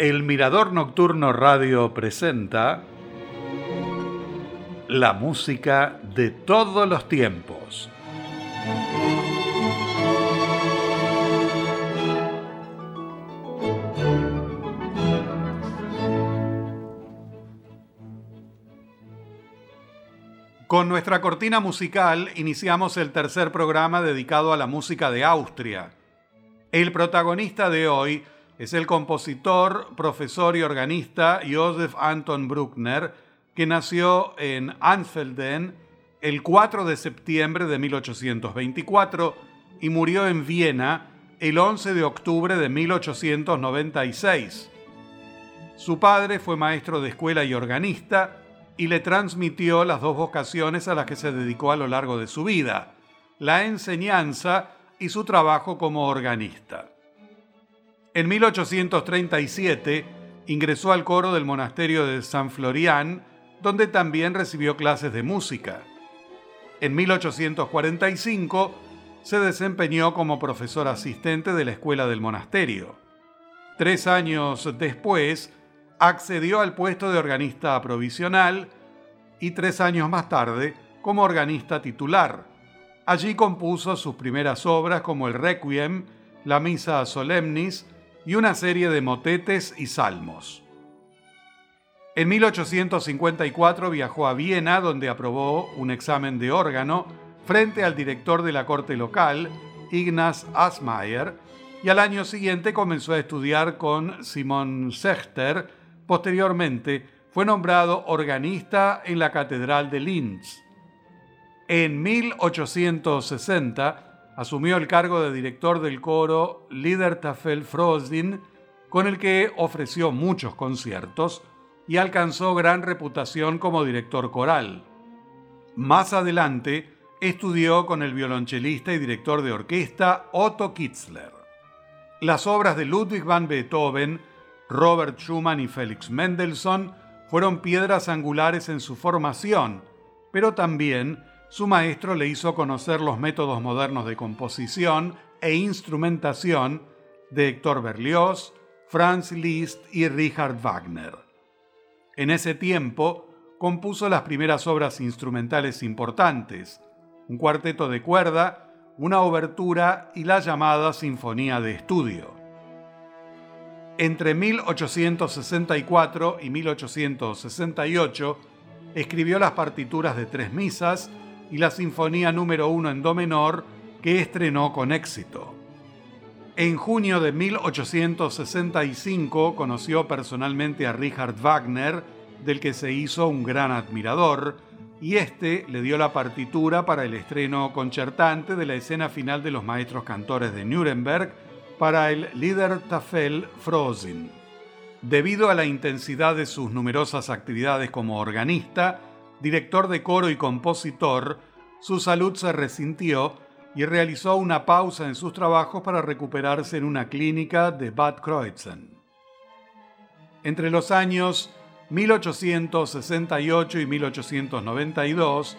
El Mirador Nocturno Radio presenta la música de todos los tiempos. Con nuestra cortina musical iniciamos el tercer programa dedicado a la música de Austria. El protagonista de hoy es el compositor, profesor y organista Josef Anton Bruckner, que nació en Anfelden el 4 de septiembre de 1824 y murió en Viena el 11 de octubre de 1896. Su padre fue maestro de escuela y organista y le transmitió las dos vocaciones a las que se dedicó a lo largo de su vida, la enseñanza y su trabajo como organista. En 1837 ingresó al coro del monasterio de San Florian, donde también recibió clases de música. En 1845 se desempeñó como profesor asistente de la escuela del monasterio. Tres años después accedió al puesto de organista provisional y tres años más tarde como organista titular. Allí compuso sus primeras obras como el Requiem, la Misa Solemnis y una serie de motetes y salmos. En 1854 viajó a Viena, donde aprobó un examen de órgano frente al director de la corte local, Ignaz Asmayer, y al año siguiente comenzó a estudiar con Simon Sechter. Posteriormente fue nombrado organista en la Catedral de Linz. En 1860 asumió el cargo de director del coro Liedertafel Frosdin, con el que ofreció muchos conciertos y alcanzó gran reputación como director coral. Más adelante, estudió con el violonchelista y director de orquesta Otto Kitzler. Las obras de Ludwig van Beethoven, Robert Schumann y Felix Mendelssohn fueron piedras angulares en su formación, pero también su maestro le hizo conocer los métodos modernos de composición e instrumentación de Héctor Berlioz, Franz Liszt y Richard Wagner. En ese tiempo compuso las primeras obras instrumentales importantes, un cuarteto de cuerda, una obertura y la llamada Sinfonía de Estudio. Entre 1864 y 1868 escribió las partituras de tres misas y la Sinfonía número 1 en Do menor, que estrenó con éxito. En junio de 1865 conoció personalmente a Richard Wagner, del que se hizo un gran admirador, y este le dio la partitura para el estreno concertante de la escena final de los maestros cantores de Nuremberg para el Liedertafel Frozen. Debido a la intensidad de sus numerosas actividades como organista, director de coro y compositor, su salud se resintió y realizó una pausa en sus trabajos para recuperarse en una clínica de Bad Kreuzen. Entre los años 1868 y 1892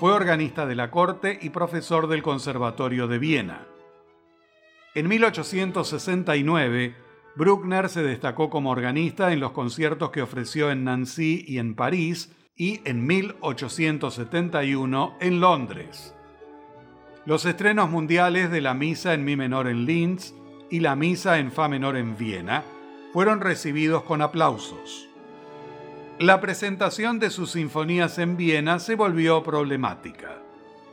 fue organista de la corte y profesor del Conservatorio de Viena. En 1869, Bruckner se destacó como organista en los conciertos que ofreció en Nancy y en París, y en 1871 en Londres. Los estrenos mundiales de la Misa en Mi menor en Linz y la Misa en Fa menor en Viena fueron recibidos con aplausos. La presentación de sus sinfonías en Viena se volvió problemática.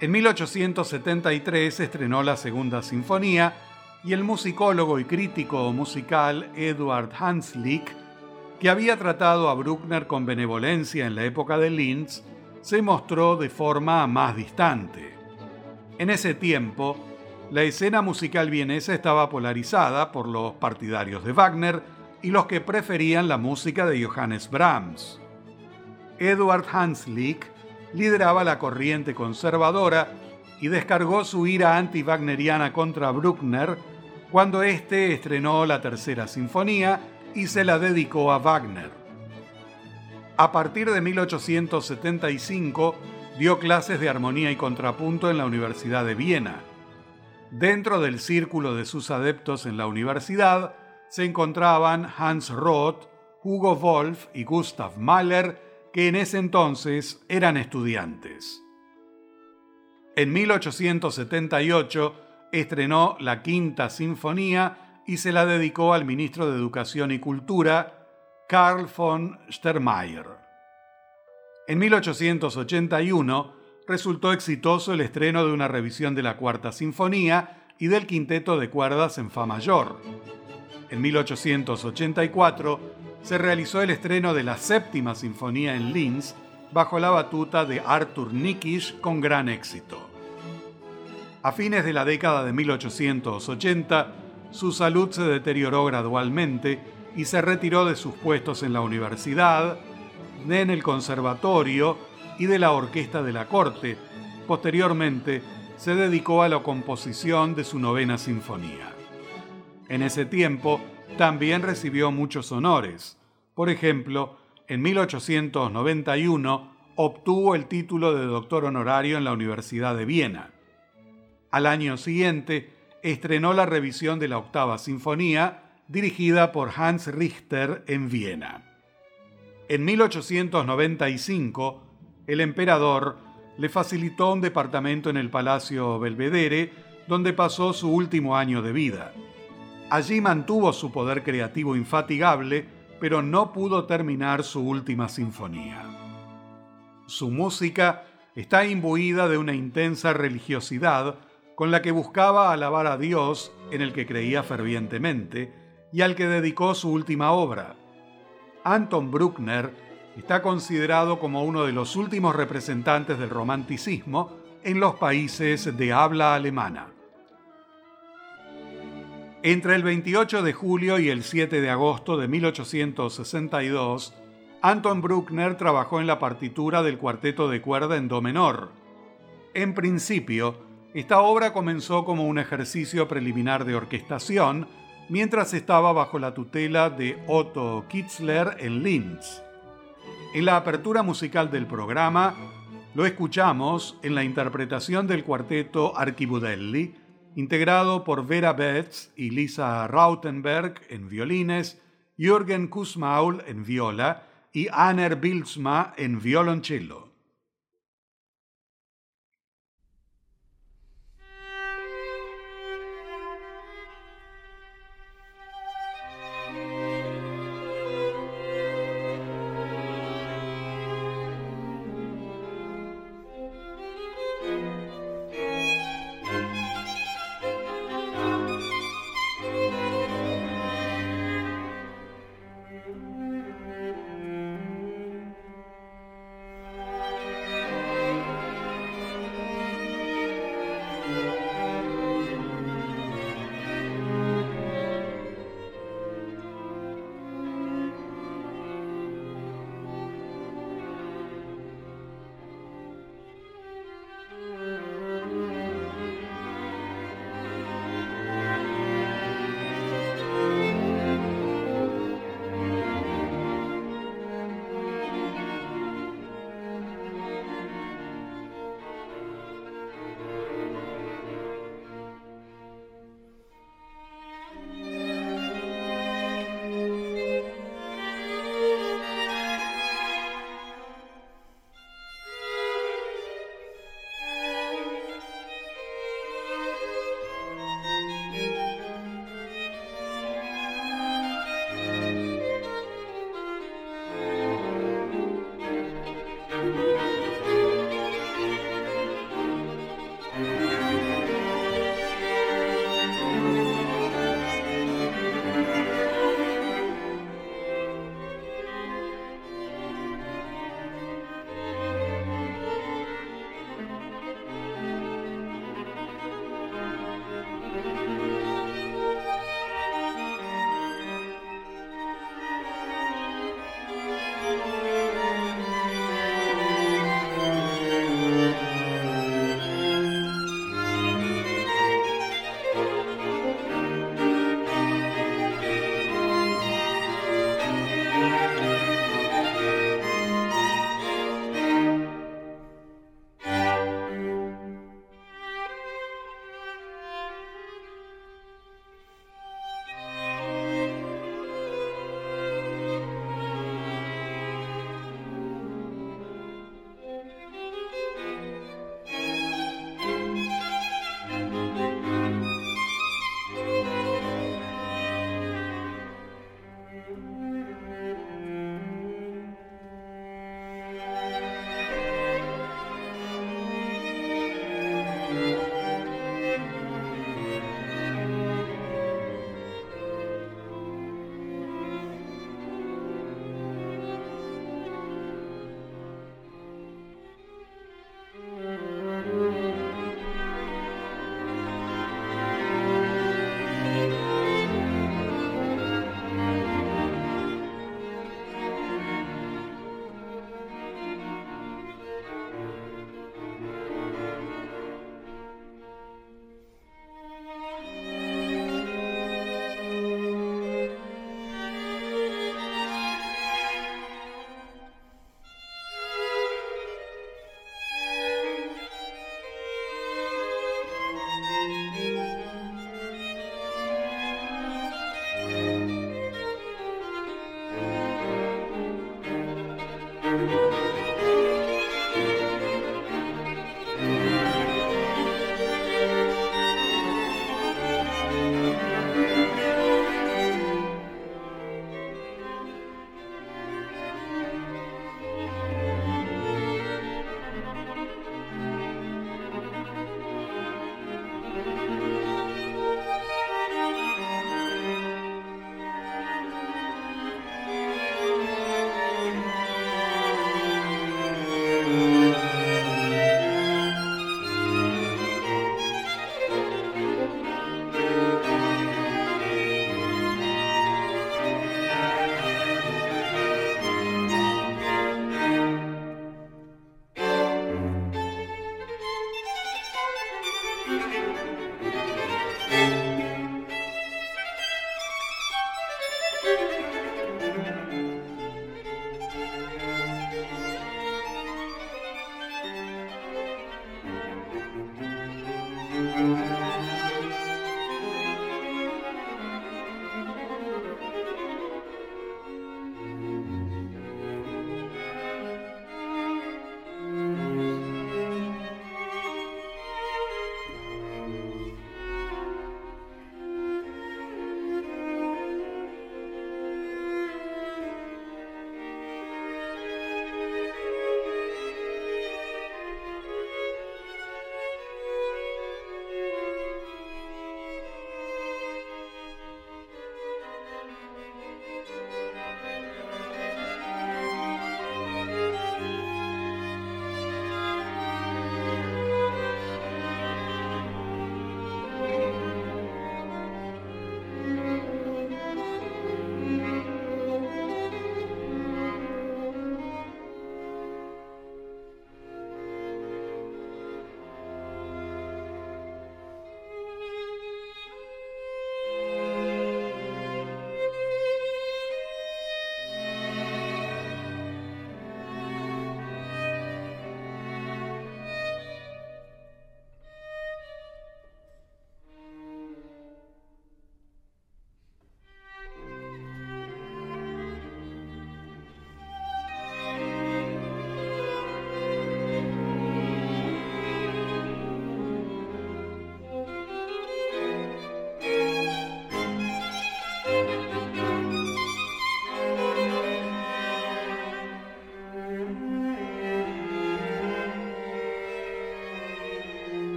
En 1873 estrenó la Segunda Sinfonía y el musicólogo y crítico musical Eduard Hanslick había tratado a Bruckner con benevolencia en la época de Linz, se mostró de forma más distante. En ese tiempo, la escena musical vienesa estaba polarizada por los partidarios de Wagner y los que preferían la música de Johannes Brahms. Eduard Hanslick lideraba la corriente conservadora y descargó su ira anti-wagneriana contra Bruckner cuando éste estrenó la tercera sinfonía y se la dedicó a Wagner. A partir de 1875 dio clases de armonía y contrapunto en la Universidad de Viena. Dentro del círculo de sus adeptos en la universidad, se encontraban Hans Roth, Hugo Wolf y Gustav Mahler, que en ese entonces eran estudiantes. En 1878 estrenó la Quinta Sinfonía y se la dedicó al ministro de Educación y Cultura, Karl von Stermayer. En 1881 resultó exitoso el estreno de una revisión de la Cuarta Sinfonía y del Quinteto de Cuerdas en Fa mayor. En 1884 se realizó el estreno de la Séptima Sinfonía en Linz bajo la batuta de Arthur Nikisch con gran éxito. A fines de la década de 1880, su salud se deterioró gradualmente y se retiró de sus puestos en la universidad, en el conservatorio y de la orquesta de la corte. Posteriormente, se dedicó a la composición de su novena sinfonía. En ese tiempo, también recibió muchos honores. Por ejemplo, en 1891 obtuvo el título de doctor honorario en la Universidad de Viena. Al año siguiente, estrenó la revisión de la octava sinfonía, dirigida por Hans Richter en Viena. En 1895, el emperador le facilitó un departamento en el Palacio Belvedere, donde pasó su último año de vida. Allí mantuvo su poder creativo infatigable, pero no pudo terminar su última sinfonía. Su música está imbuida de una intensa religiosidad con la que buscaba alabar a Dios en el que creía fervientemente y al que dedicó su última obra. Anton Bruckner está considerado como uno de los últimos representantes del romanticismo en los países de habla alemana. Entre el 28 de julio y el 7 de agosto de 1862, Anton Bruckner trabajó en la partitura del cuarteto de cuerda en do menor. En principio, esta obra comenzó como un ejercicio preliminar de orquestación mientras estaba bajo la tutela de Otto Kitzler en Linz. En la apertura musical del programa lo escuchamos en la interpretación del cuarteto Archibudelli, integrado por Vera Betz y Lisa Rautenberg en violines, Jürgen Kussmaul en viola y Anner Bilsma en violoncello.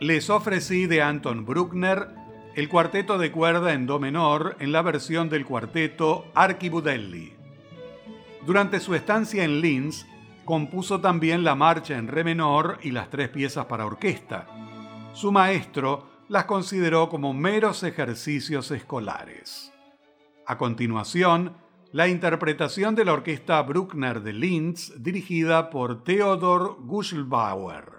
Les ofrecí de Anton Bruckner el cuarteto de cuerda en do menor en la versión del cuarteto Archibudelli. Durante su estancia en Linz, compuso también la marcha en re menor y las tres piezas para orquesta. Su maestro las consideró como meros ejercicios escolares. A continuación, la interpretación de la orquesta Bruckner de Linz dirigida por Theodor Guschelbauer.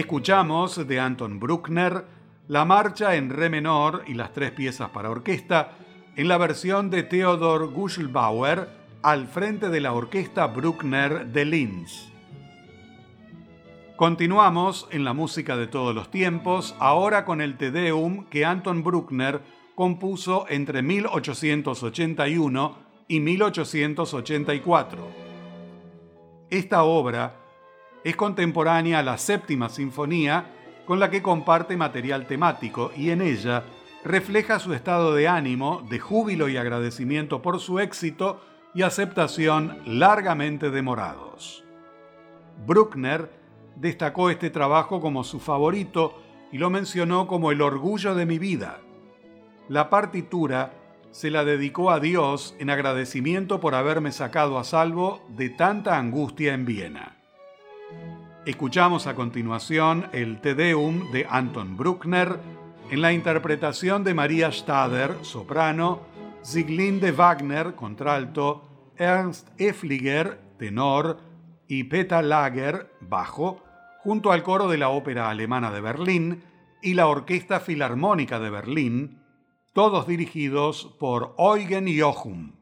Escuchamos de Anton Bruckner la marcha en re menor y las tres piezas para orquesta en la versión de Theodor Guschelbauer al frente de la orquesta Bruckner de Linz. Continuamos en la música de todos los tiempos, ahora con el Te Deum que Anton Bruckner compuso entre 1881 y 1884. Esta obra es contemporánea a la séptima sinfonía, con la que comparte material temático y en ella refleja su estado de ánimo, de júbilo y agradecimiento por su éxito y aceptación largamente demorados. Bruckner destacó este trabajo como su favorito y lo mencionó como el orgullo de mi vida. La partitura se la dedicó a Dios en agradecimiento por haberme sacado a salvo de tanta angustia en Viena. Escuchamos a continuación el Te Deum de Anton Bruckner en la interpretación de María Stader, soprano, Sieglinde Wagner, contralto, Ernst Effliger, tenor, y Peter Lager, bajo, junto al coro de la Ópera Alemana de Berlín y la Orquesta Filarmónica de Berlín, todos dirigidos por Eugen Jochum.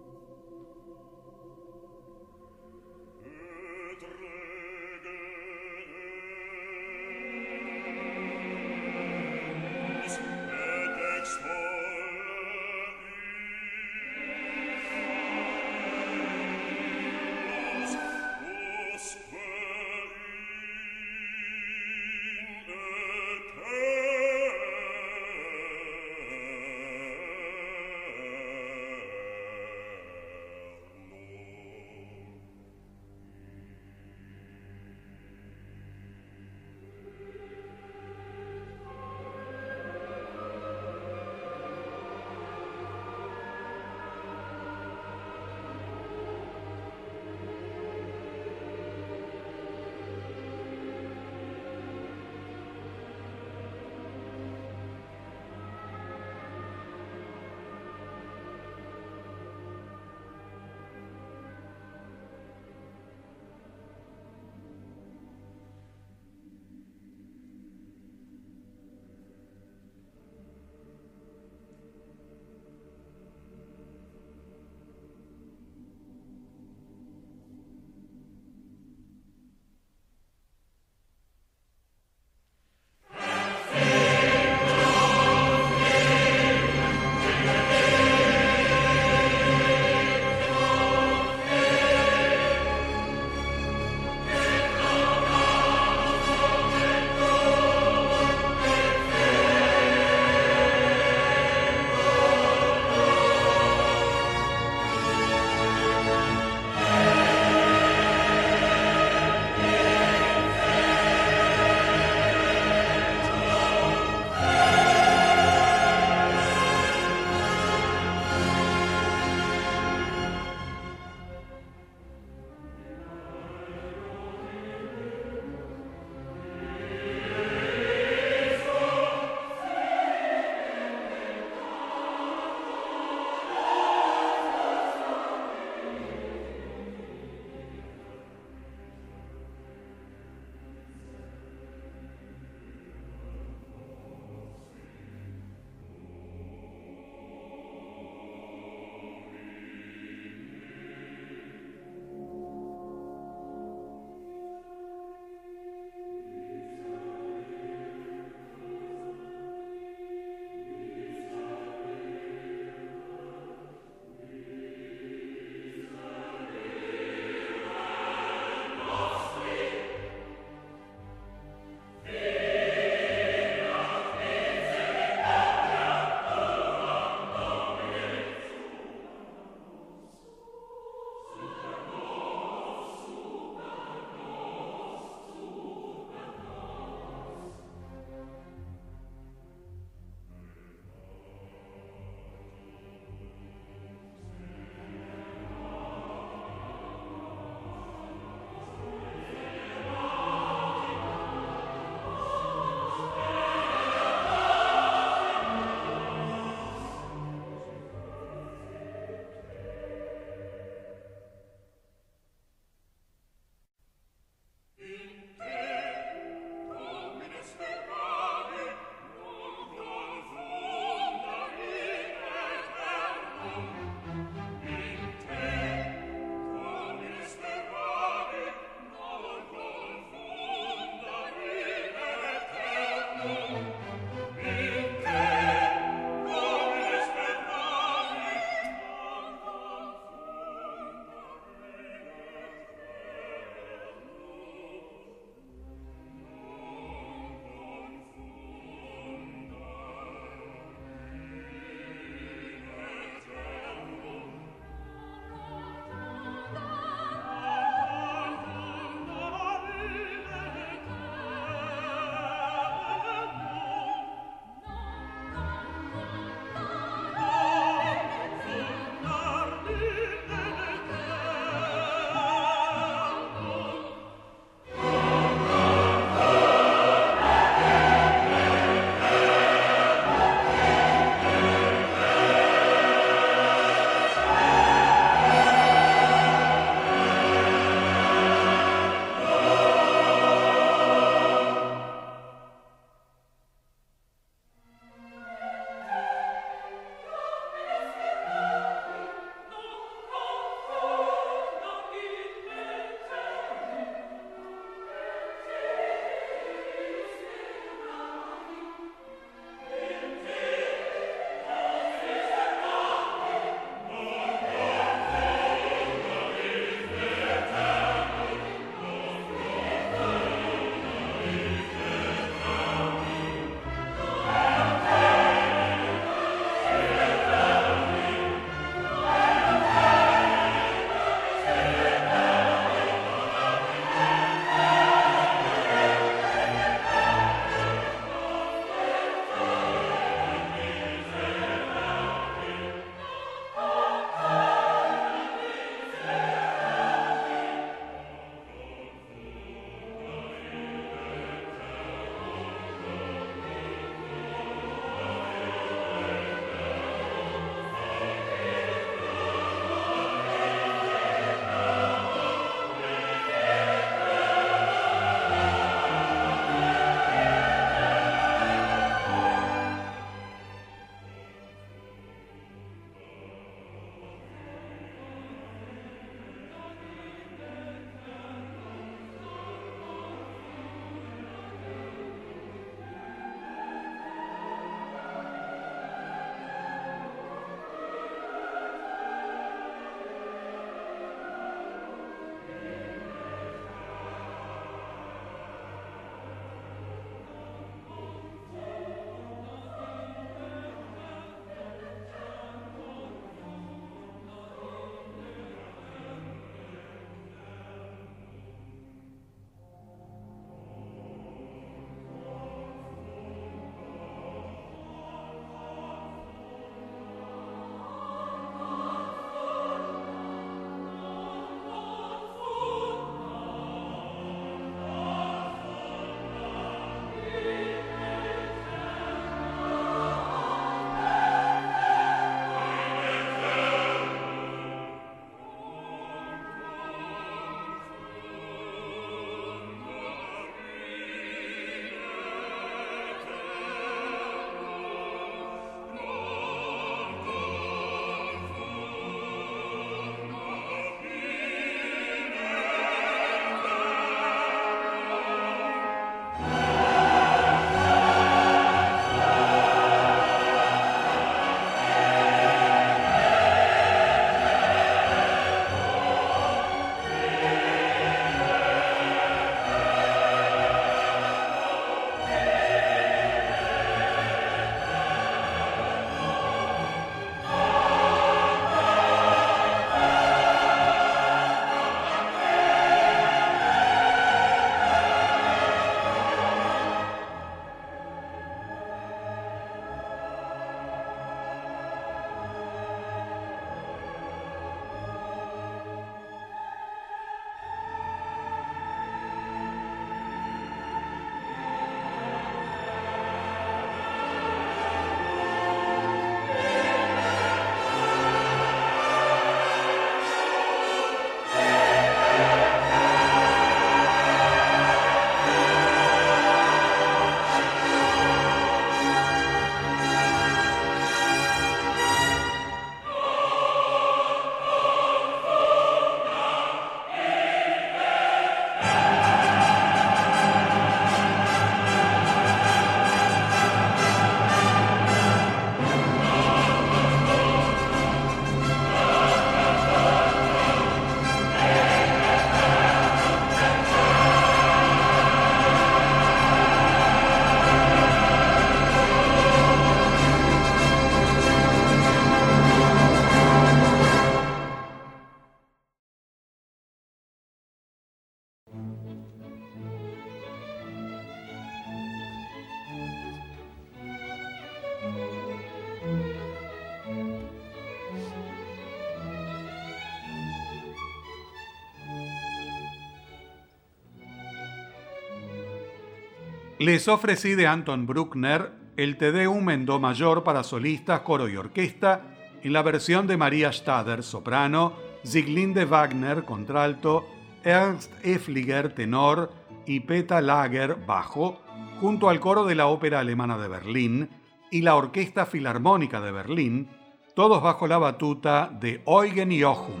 Les ofrecí de Anton Bruckner el Te Deum en Do mayor para solistas, coro y orquesta en la versión de María Stader, soprano, Sieglinde Wagner, contralto, Ernst Effliger, tenor y Peta Lager, bajo, junto al coro de la Ópera Alemana de Berlín y la Orquesta Filarmónica de Berlín, todos bajo la batuta de Eugen Jochum.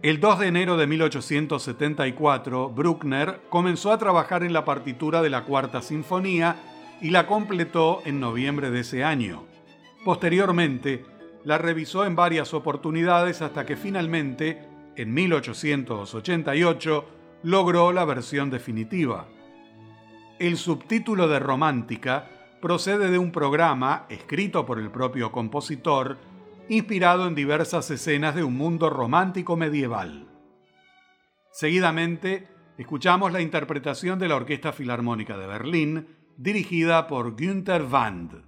El 2 de enero de 1874, Bruckner comenzó a trabajar en la partitura de la Cuarta Sinfonía y la completó en noviembre de ese año. Posteriormente, la revisó en varias oportunidades hasta que finalmente, en 1888, logró la versión definitiva. El subtítulo de Romántica procede de un programa escrito por el propio compositor, inspirado en diversas escenas de un mundo romántico medieval. Seguidamente, escuchamos la interpretación de la Orquesta Filarmónica de Berlín, dirigida por Günther Wand.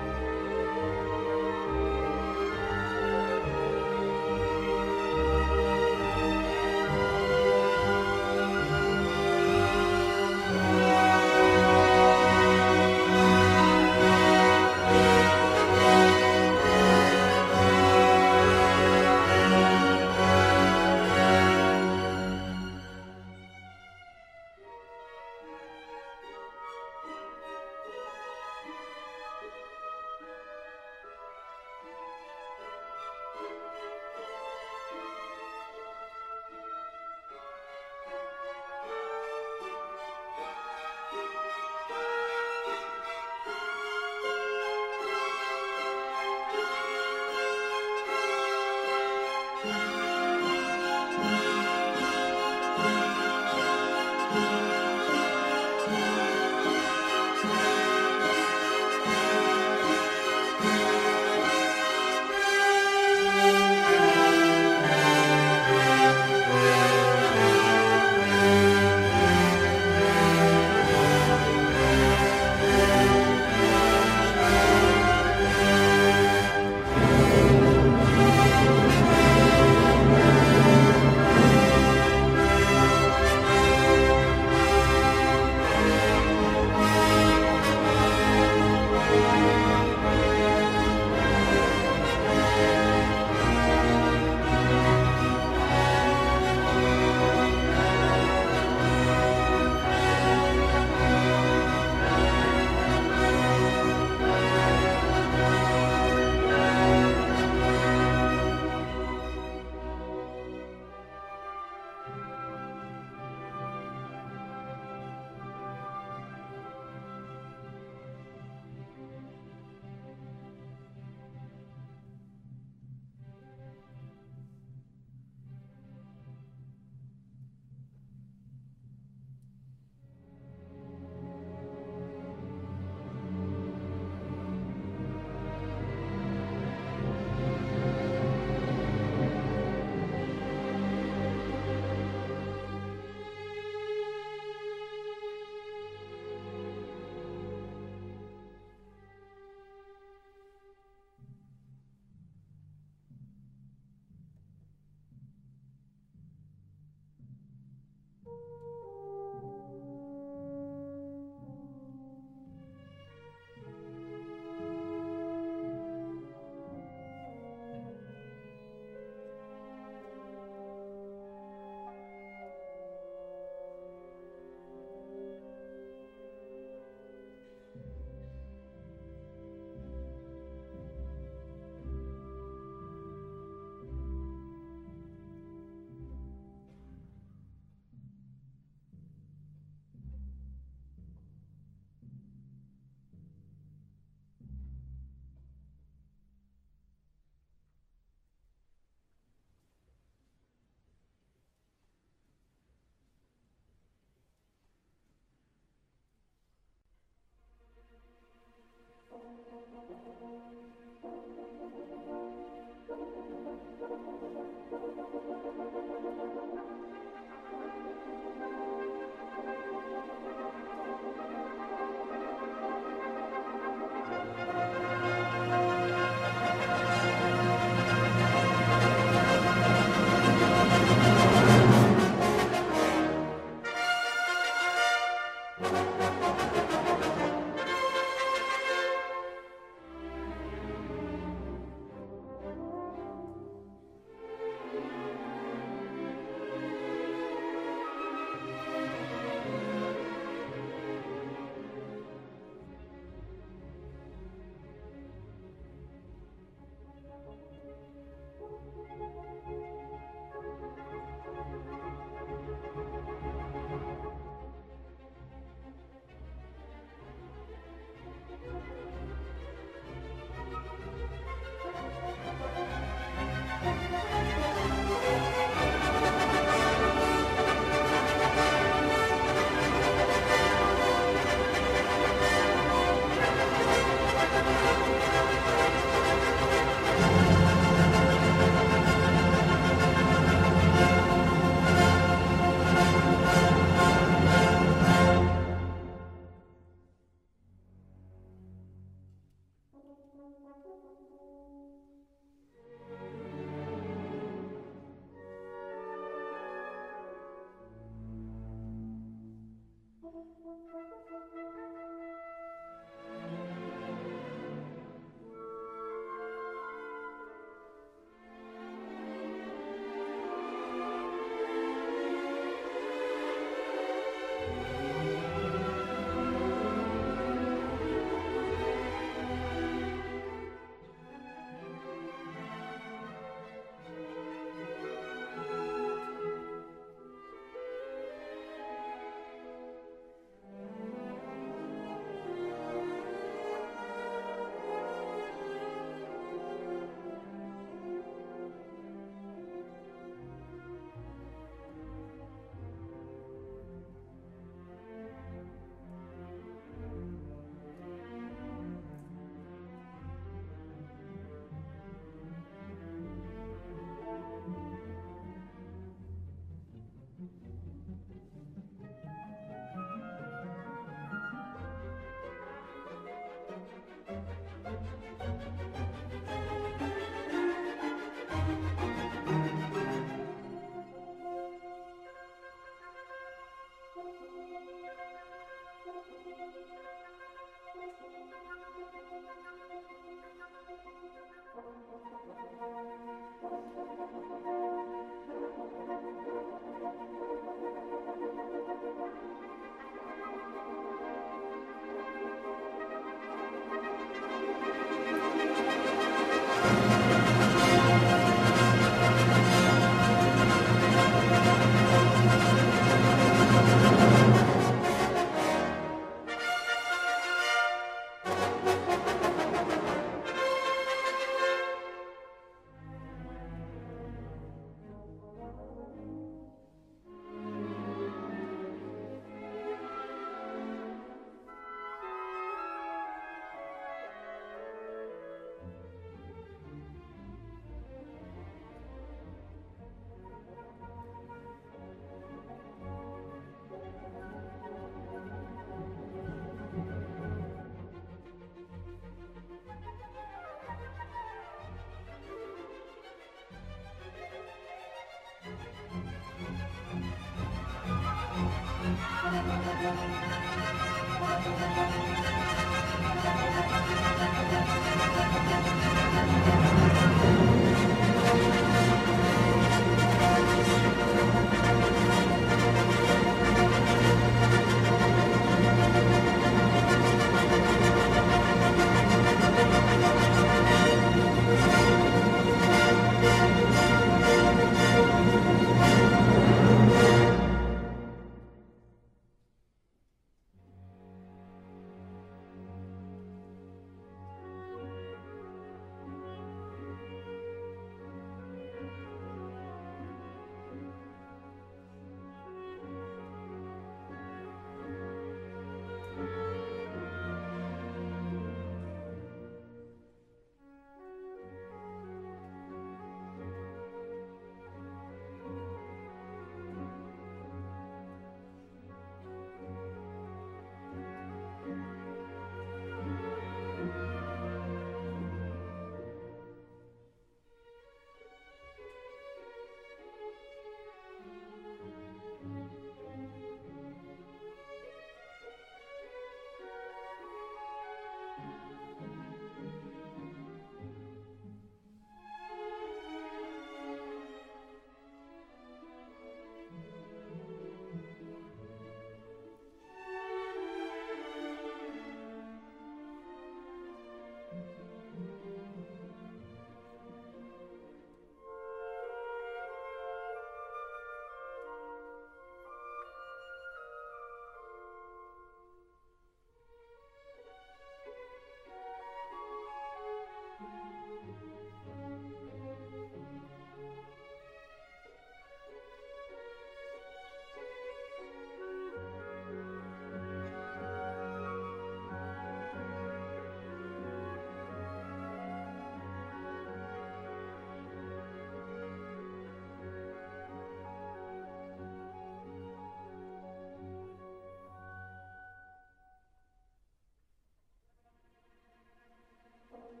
Thank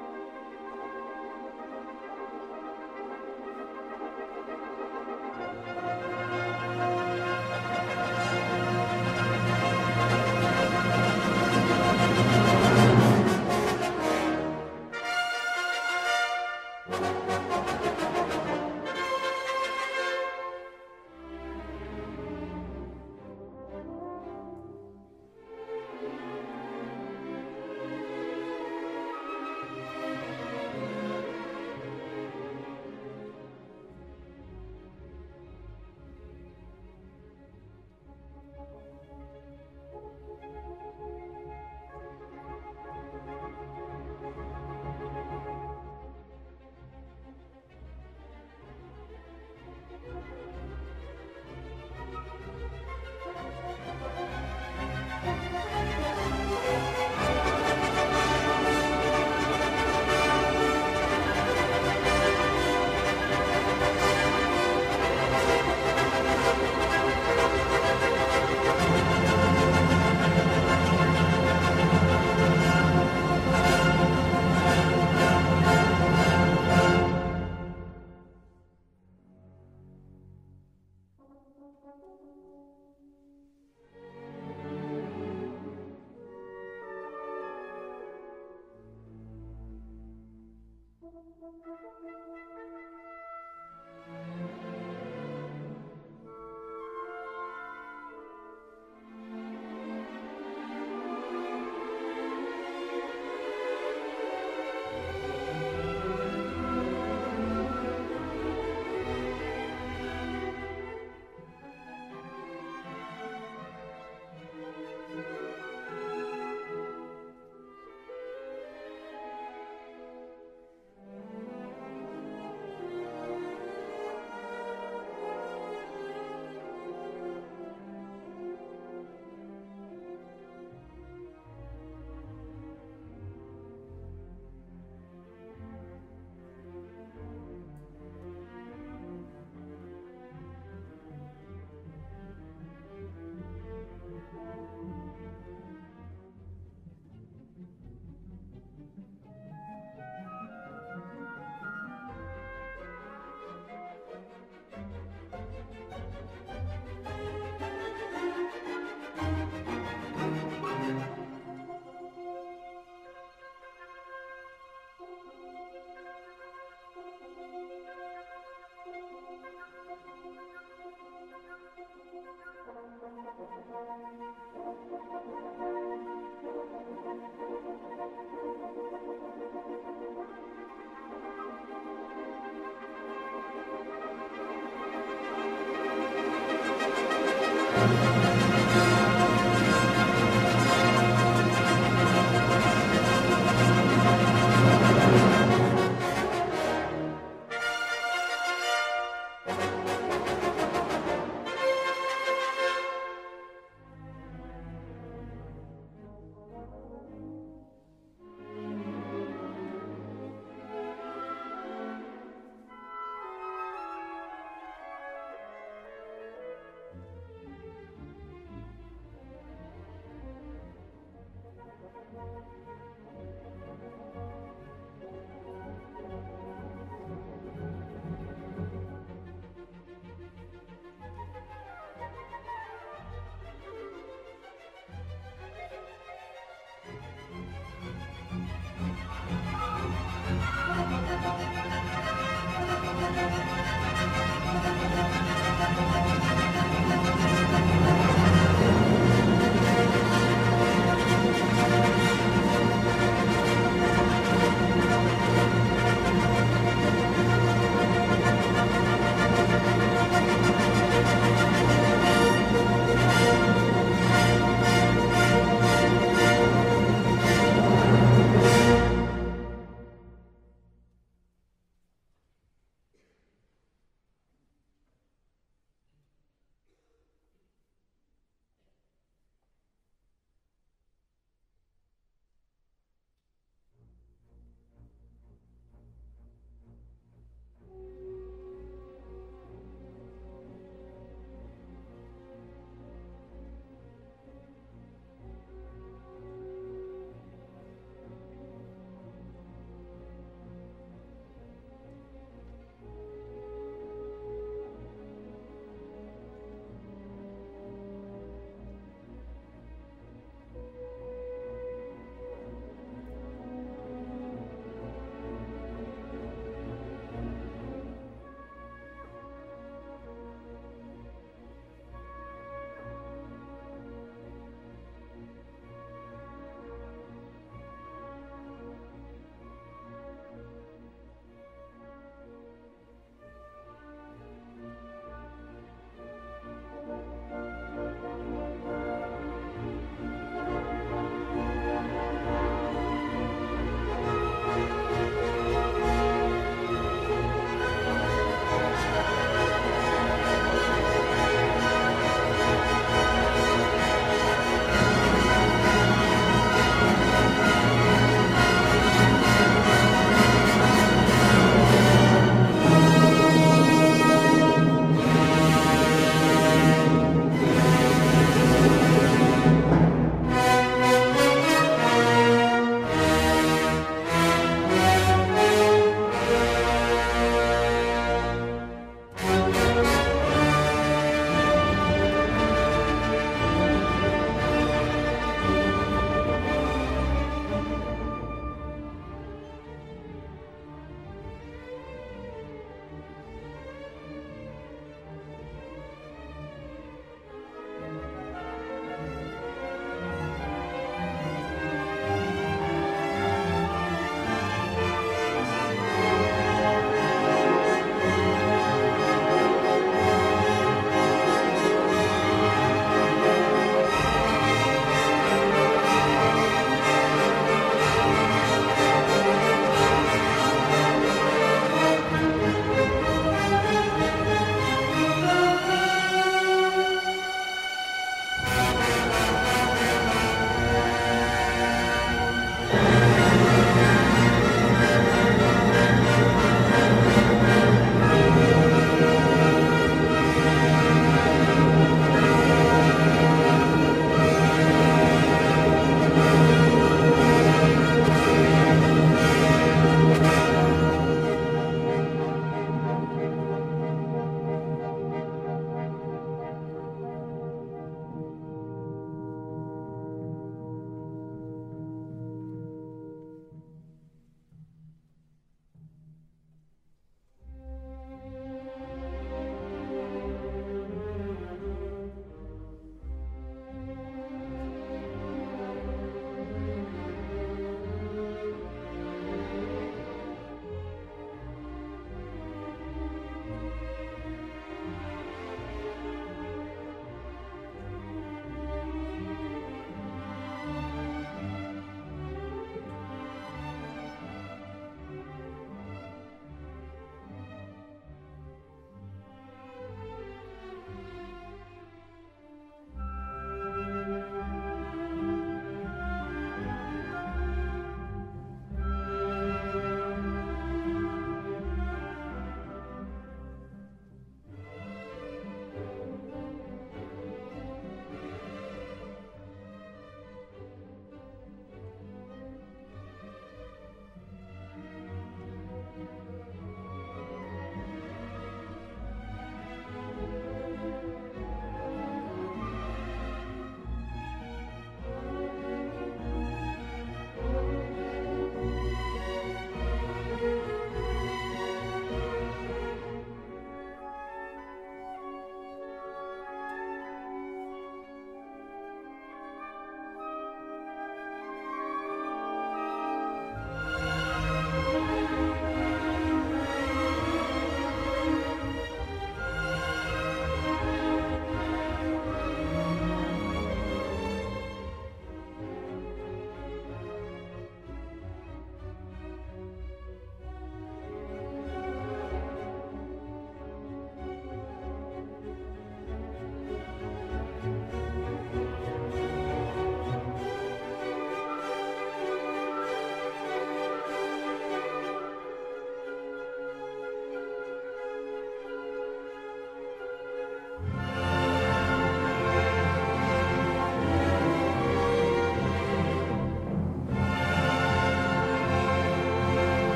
you.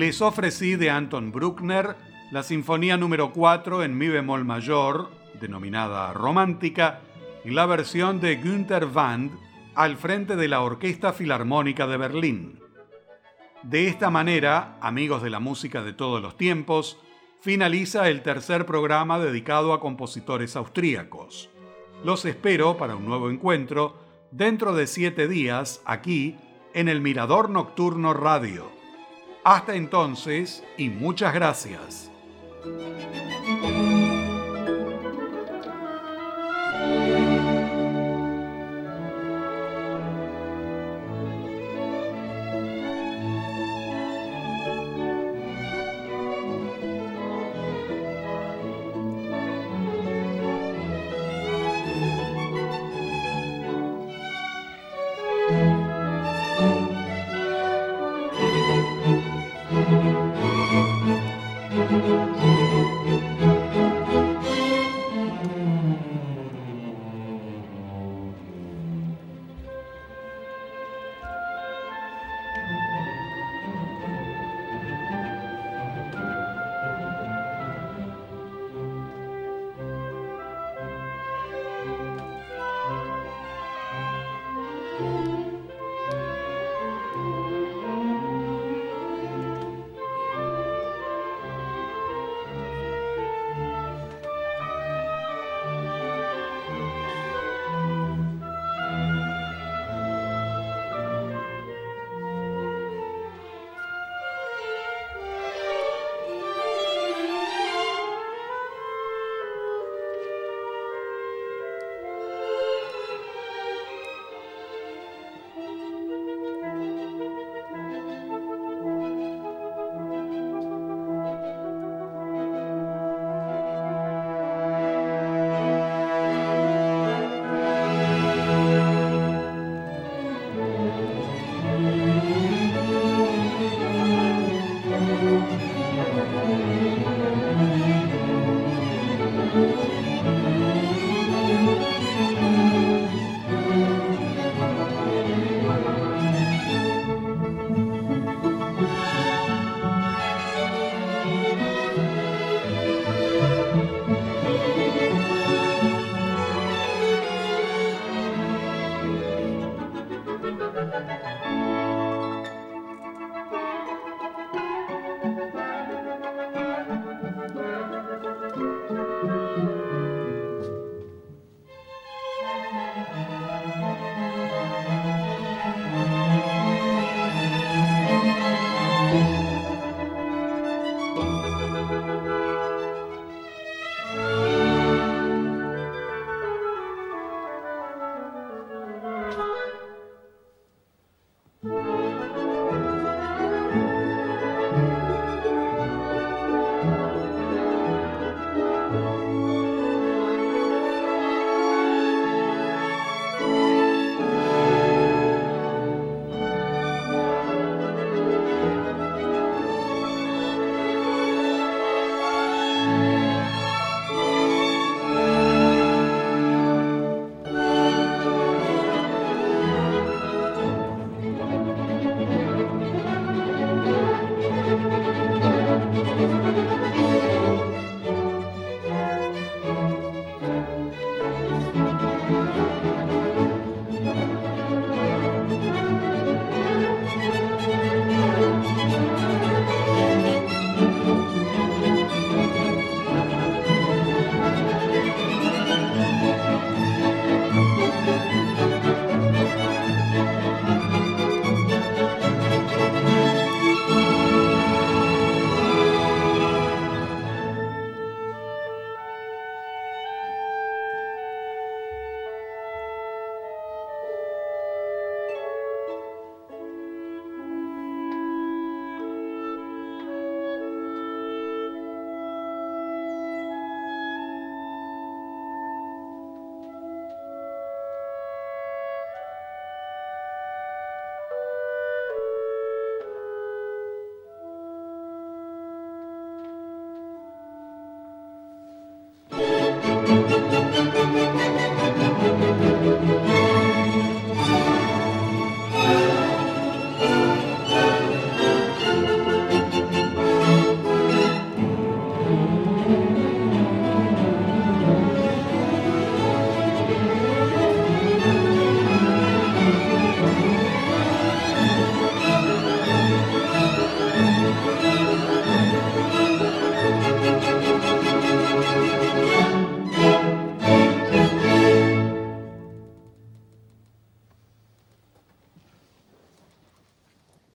Les ofrecí de Anton Bruckner la Sinfonía número 4 en Mi bemol mayor, denominada Romántica, y la versión de Günther Wand al frente de la Orquesta Filarmónica de Berlín. De esta manera, amigos de la música de todos los tiempos, finaliza el tercer programa dedicado a compositores austríacos. Los espero para un nuevo encuentro dentro de siete días aquí en el Mirador Nocturno Radio. Hasta entonces y muchas gracias.